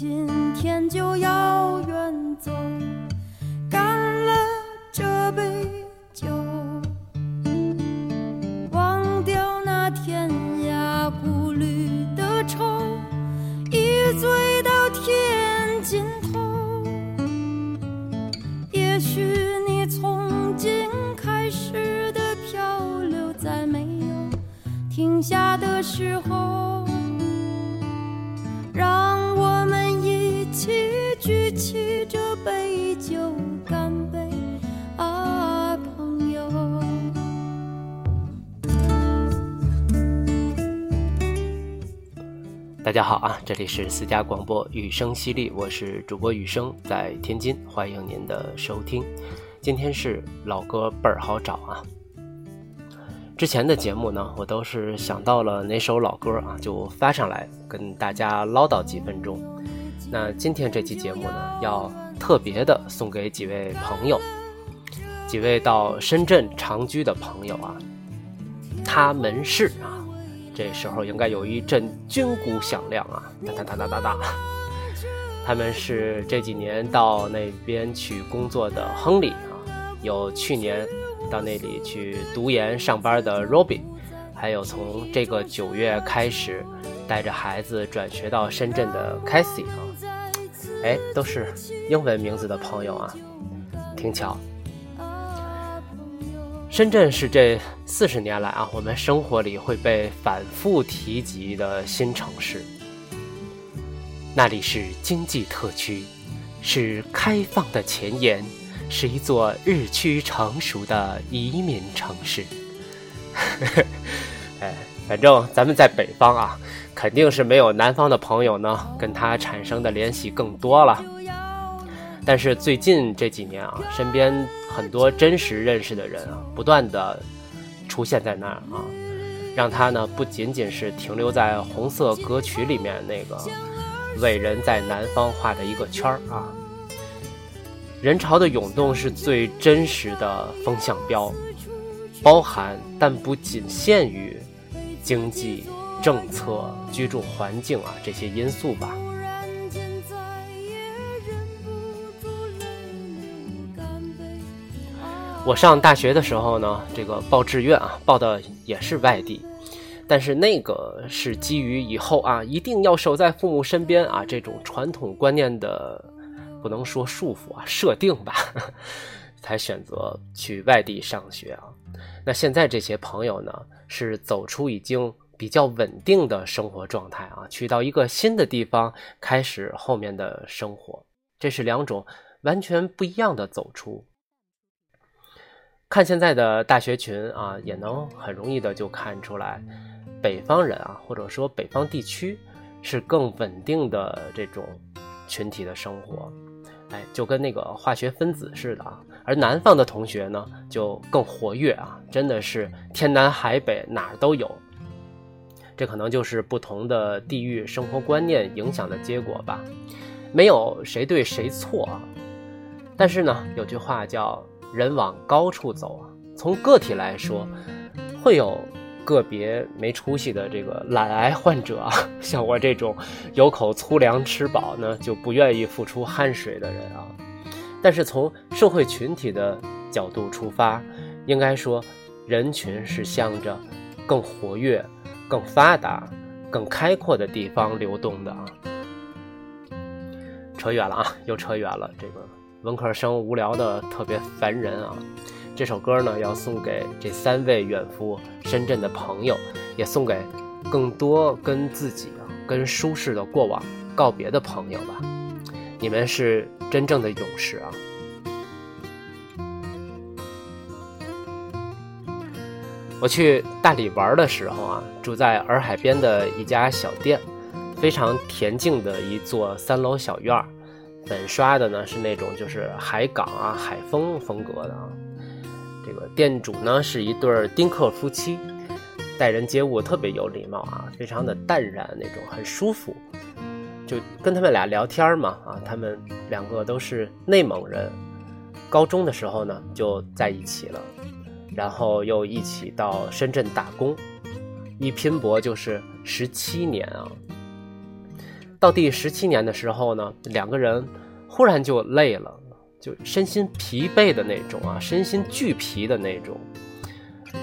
今天就要远走干了这杯酒忘掉那天涯孤旅的愁。一醉到天尽头也许你从今开始的漂流在没有停下的时候让举起这杯酒，干杯啊，朋友！大家好啊，这里是私家广播雨声犀利，我是主播雨声，在天津，欢迎您的收听。今天是老歌倍儿好找啊。之前的节目呢，我都是想到了哪首老歌啊，就发上来跟大家唠叨几分钟。那今天这期节目呢，要特别的送给几位朋友，几位到深圳长居的朋友啊。他们是啊，这时候应该有一阵军鼓响亮啊，哒哒哒哒哒哒。他们是这几年到那边去工作的亨利啊。有去年到那里去读研上班的 Robbie，还有从这个九月开始带着孩子转学到深圳的 c a s i e 啊，哎，都是英文名字的朋友啊，挺巧。深圳是这四十年来啊，我们生活里会被反复提及的新城市。那里是经济特区，是开放的前沿。是一座日趋成熟的移民城市。哎，反正咱们在北方啊，肯定是没有南方的朋友呢，跟他产生的联系更多了。但是最近这几年啊，身边很多真实认识的人啊，不断的出现在那儿啊，让他呢不仅仅是停留在红色歌曲里面那个伟人在南方画的一个圈儿啊。人潮的涌动是最真实的风向标，包含但不仅限于经济政策、居住环境啊这些因素吧。我上大学的时候呢，这个报志愿啊，报的也是外地，但是那个是基于以后啊一定要守在父母身边啊这种传统观念的。不能说束缚啊，设定吧，才选择去外地上学啊。那现在这些朋友呢，是走出已经比较稳定的生活状态啊，去到一个新的地方开始后面的生活，这是两种完全不一样的走出。看现在的大学群啊，也能很容易的就看出来，北方人啊，或者说北方地区是更稳定的这种群体的生活。哎，就跟那个化学分子似的啊，而南方的同学呢，就更活跃啊，真的是天南海北哪儿都有。这可能就是不同的地域生活观念影响的结果吧，没有谁对谁错啊。但是呢，有句话叫“人往高处走”啊，从个体来说，会有。个别没出息的这个懒癌患者啊，像我这种有口粗粮吃饱呢，就不愿意付出汗水的人啊。但是从社会群体的角度出发，应该说，人群是向着更活跃、更发达、更开阔的地方流动的啊。扯远了啊，又扯远了。这个文科生无聊的特别烦人啊。这首歌呢，要送给这三位远赴深圳的朋友，也送给更多跟自己啊、跟舒适的过往告别的朋友吧。你们是真正的勇士啊！我去大理玩的时候啊，住在洱海边的一家小店，非常恬静的一座三楼小院儿，粉刷的呢是那种就是海港啊、海风风格的啊。这个店主呢是一对丁克夫妻，待人接物特别有礼貌啊，非常的淡然那种，很舒服。就跟他们俩聊天嘛，啊，他们两个都是内蒙人，高中的时候呢就在一起了，然后又一起到深圳打工，一拼搏就是十七年啊。到第十七年的时候呢，两个人忽然就累了。就身心疲惫的那种啊，身心俱疲的那种。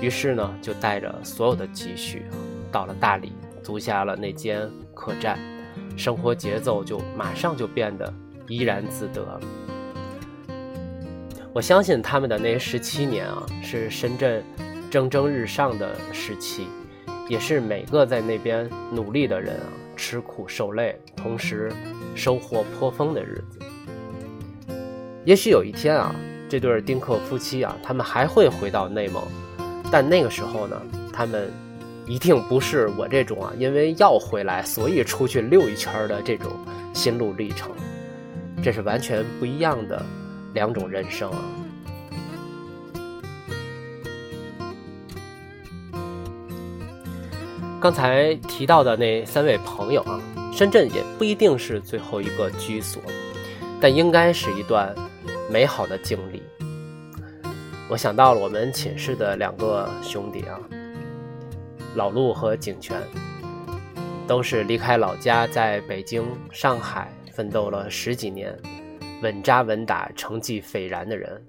于是呢，就带着所有的积蓄，到了大理，租下了那间客栈，生活节奏就马上就变得怡然自得了。我相信他们的那十七年啊，是深圳蒸蒸日上的时期，也是每个在那边努力的人啊，吃苦受累，同时收获颇丰的日子。也许有一天啊，这对丁克夫妻啊，他们还会回到内蒙，但那个时候呢，他们一定不是我这种啊，因为要回来所以出去溜一圈的这种心路历程，这是完全不一样的两种人生啊。刚才提到的那三位朋友啊，深圳也不一定是最后一个居所，但应该是一段美好的经历。我想到了我们寝室的两个兄弟啊，老陆和景泉，都是离开老家在北京、上海奋斗了十几年，稳扎稳打、成绩斐然的人。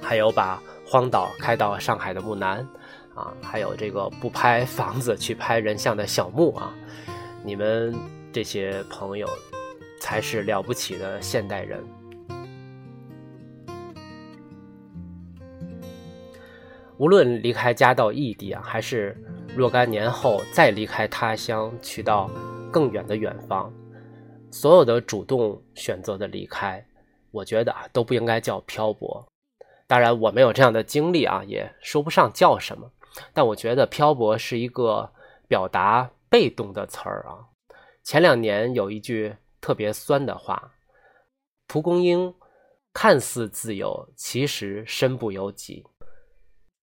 还有把荒岛开到上海的木南。啊，还有这个不拍房子去拍人像的小木啊，你们这些朋友才是了不起的现代人。无论离开家到异地啊，还是若干年后再离开他乡去到更远的远方，所有的主动选择的离开，我觉得啊都不应该叫漂泊。当然，我没有这样的经历啊，也说不上叫什么。但我觉得漂泊是一个表达被动的词儿啊。前两年有一句特别酸的话：“蒲公英看似自由，其实身不由己。”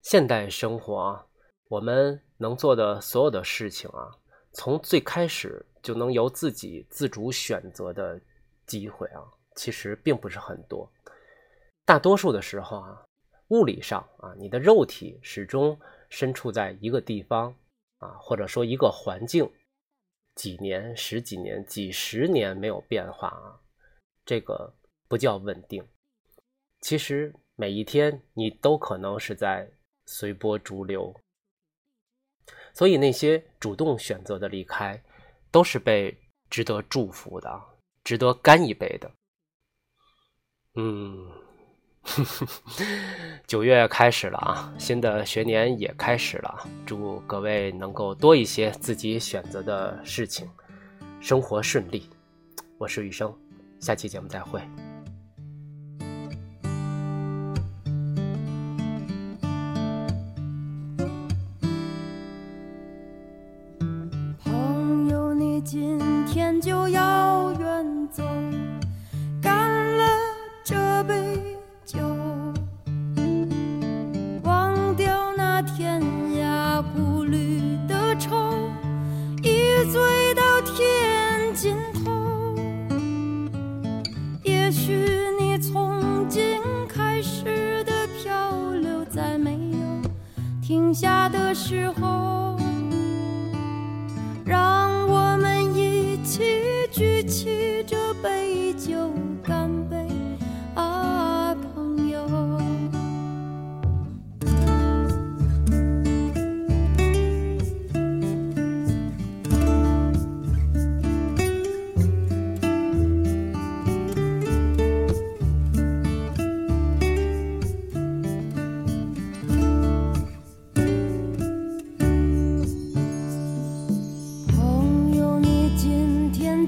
现代生活啊，我们能做的所有的事情啊，从最开始就能由自己自主选择的机会啊，其实并不是很多。大多数的时候啊，物理上啊，你的肉体始终。身处在一个地方啊，或者说一个环境，几年、十几年、几十年没有变化啊，这个不叫稳定。其实每一天你都可能是在随波逐流，所以那些主动选择的离开，都是被值得祝福的，值得干一杯的。嗯。九月开始了啊，新的学年也开始了。祝各位能够多一些自己选择的事情，生活顺利。我是雨生，下期节目再会。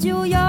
就要